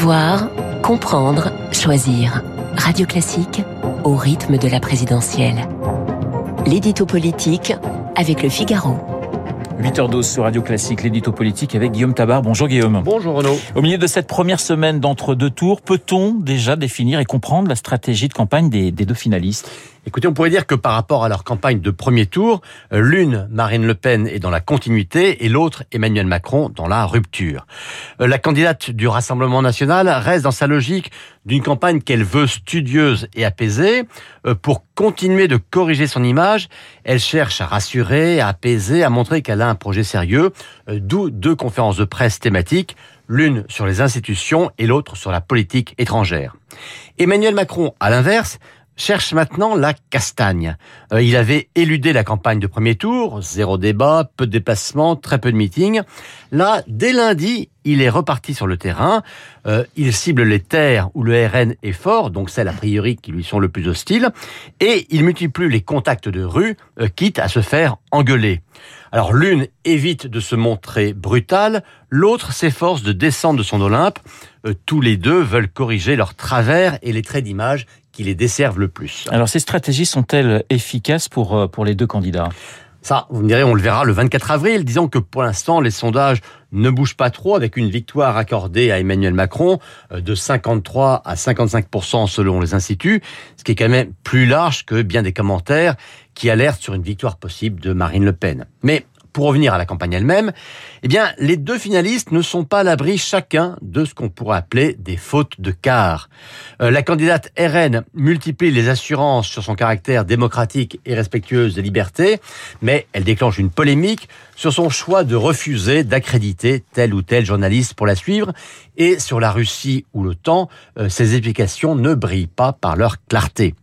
Savoir, comprendre, choisir. Radio Classique au rythme de la présidentielle. L'édito politique avec le Figaro. 8h12 sur Radio Classique, l'édito politique avec Guillaume Tabar. Bonjour Guillaume. Bonjour Renaud. Au milieu de cette première semaine d'entre-deux tours, peut-on déjà définir et comprendre la stratégie de campagne des, des deux finalistes? Écoutez, on pourrait dire que par rapport à leur campagne de premier tour, euh, l'une, Marine Le Pen, est dans la continuité et l'autre, Emmanuel Macron, dans la rupture. Euh, la candidate du Rassemblement national reste dans sa logique d'une campagne qu'elle veut studieuse et apaisée. Euh, pour continuer de corriger son image, elle cherche à rassurer, à apaiser, à montrer qu'elle a un projet sérieux, d'où deux conférences de presse thématiques l'une sur les institutions et l'autre sur la politique étrangère. Emmanuel Macron, à l'inverse, cherche maintenant la castagne. Euh, il avait éludé la campagne de premier tour, zéro débat, peu de déplacements, très peu de meetings. Là, dès lundi, il est reparti sur le terrain. Euh, il cible les terres où le RN est fort, donc celles a priori qui lui sont le plus hostiles, et il multiplie les contacts de rue, euh, quitte à se faire engueuler. Alors l'une évite de se montrer brutale, l'autre s'efforce de descendre de son Olympe. tous les deux veulent corriger leurs travers et les traits d'image qui les desservent le plus. Alors ces stratégies sont-elles efficaces pour, euh, pour les deux candidats? Ça, vous me direz, on le verra le 24 avril. Disons que pour l'instant, les sondages ne bougent pas trop avec une victoire accordée à Emmanuel Macron euh, de 53 à 55% selon les instituts, ce qui est quand même plus large que bien des commentaires qui alertent sur une victoire possible de Marine Le Pen. Mais pour revenir à la campagne elle-même, eh bien, les deux finalistes ne sont pas à l'abri chacun de ce qu'on pourrait appeler des fautes de quart. Euh, la candidate RN multiplie les assurances sur son caractère démocratique et respectueuse des libertés, mais elle déclenche une polémique sur son choix de refuser d'accréditer tel ou tel journaliste pour la suivre, et sur la Russie ou l'OTAN, euh, ces explications ne brillent pas par leur clarté.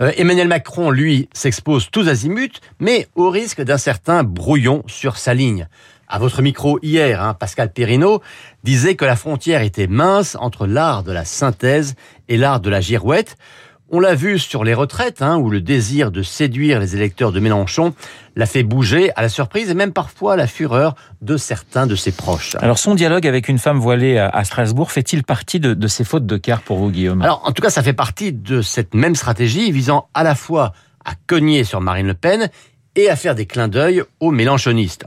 Euh, Emmanuel Macron, lui, s'expose tous azimuts, mais au risque d'un certain brouillon sur sa ligne. À votre micro hier, hein, Pascal Perrineau disait que la frontière était mince entre l'art de la synthèse et l'art de la girouette. On l'a vu sur les retraites, hein, où le désir de séduire les électeurs de Mélenchon l'a fait bouger à la surprise et même parfois à la fureur de certains de ses proches. Alors son dialogue avec une femme voilée à Strasbourg fait-il partie de, de ces fautes de quart pour vous, Guillaume? Alors en tout cas, ça fait partie de cette même stratégie visant à la fois à cogner sur Marine Le Pen et à faire des clins d'œil aux mélenchonistes.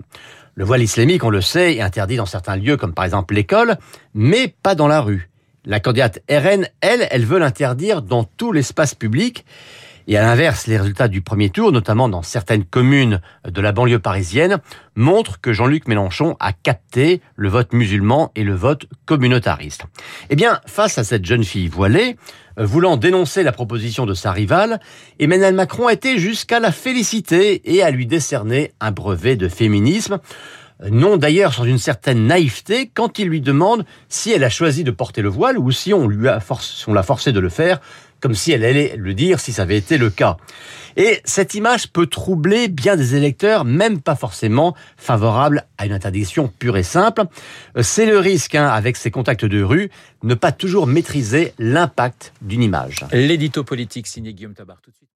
Le voile islamique, on le sait, est interdit dans certains lieux comme par exemple l'école, mais pas dans la rue. La candidate RN, elle, elle veut l'interdire dans tout l'espace public. Et à l'inverse, les résultats du premier tour, notamment dans certaines communes de la banlieue parisienne, montrent que Jean-Luc Mélenchon a capté le vote musulman et le vote communautariste. Eh bien, face à cette jeune fille voilée, euh, voulant dénoncer la proposition de sa rivale, Emmanuel Macron été jusqu'à la féliciter et à lui décerner un brevet de féminisme. Non d'ailleurs sans une certaine naïveté quand il lui demande si elle a choisi de porter le voile ou si on l'a forcé de le faire, comme si elle allait le dire si ça avait été le cas. Et cette image peut troubler bien des électeurs, même pas forcément favorables à une interdiction pure et simple. C'est le risque, hein, avec ces contacts de rue, ne pas toujours maîtriser l'impact d'une image. L'édito politique signé Guillaume Tabar tout de suite.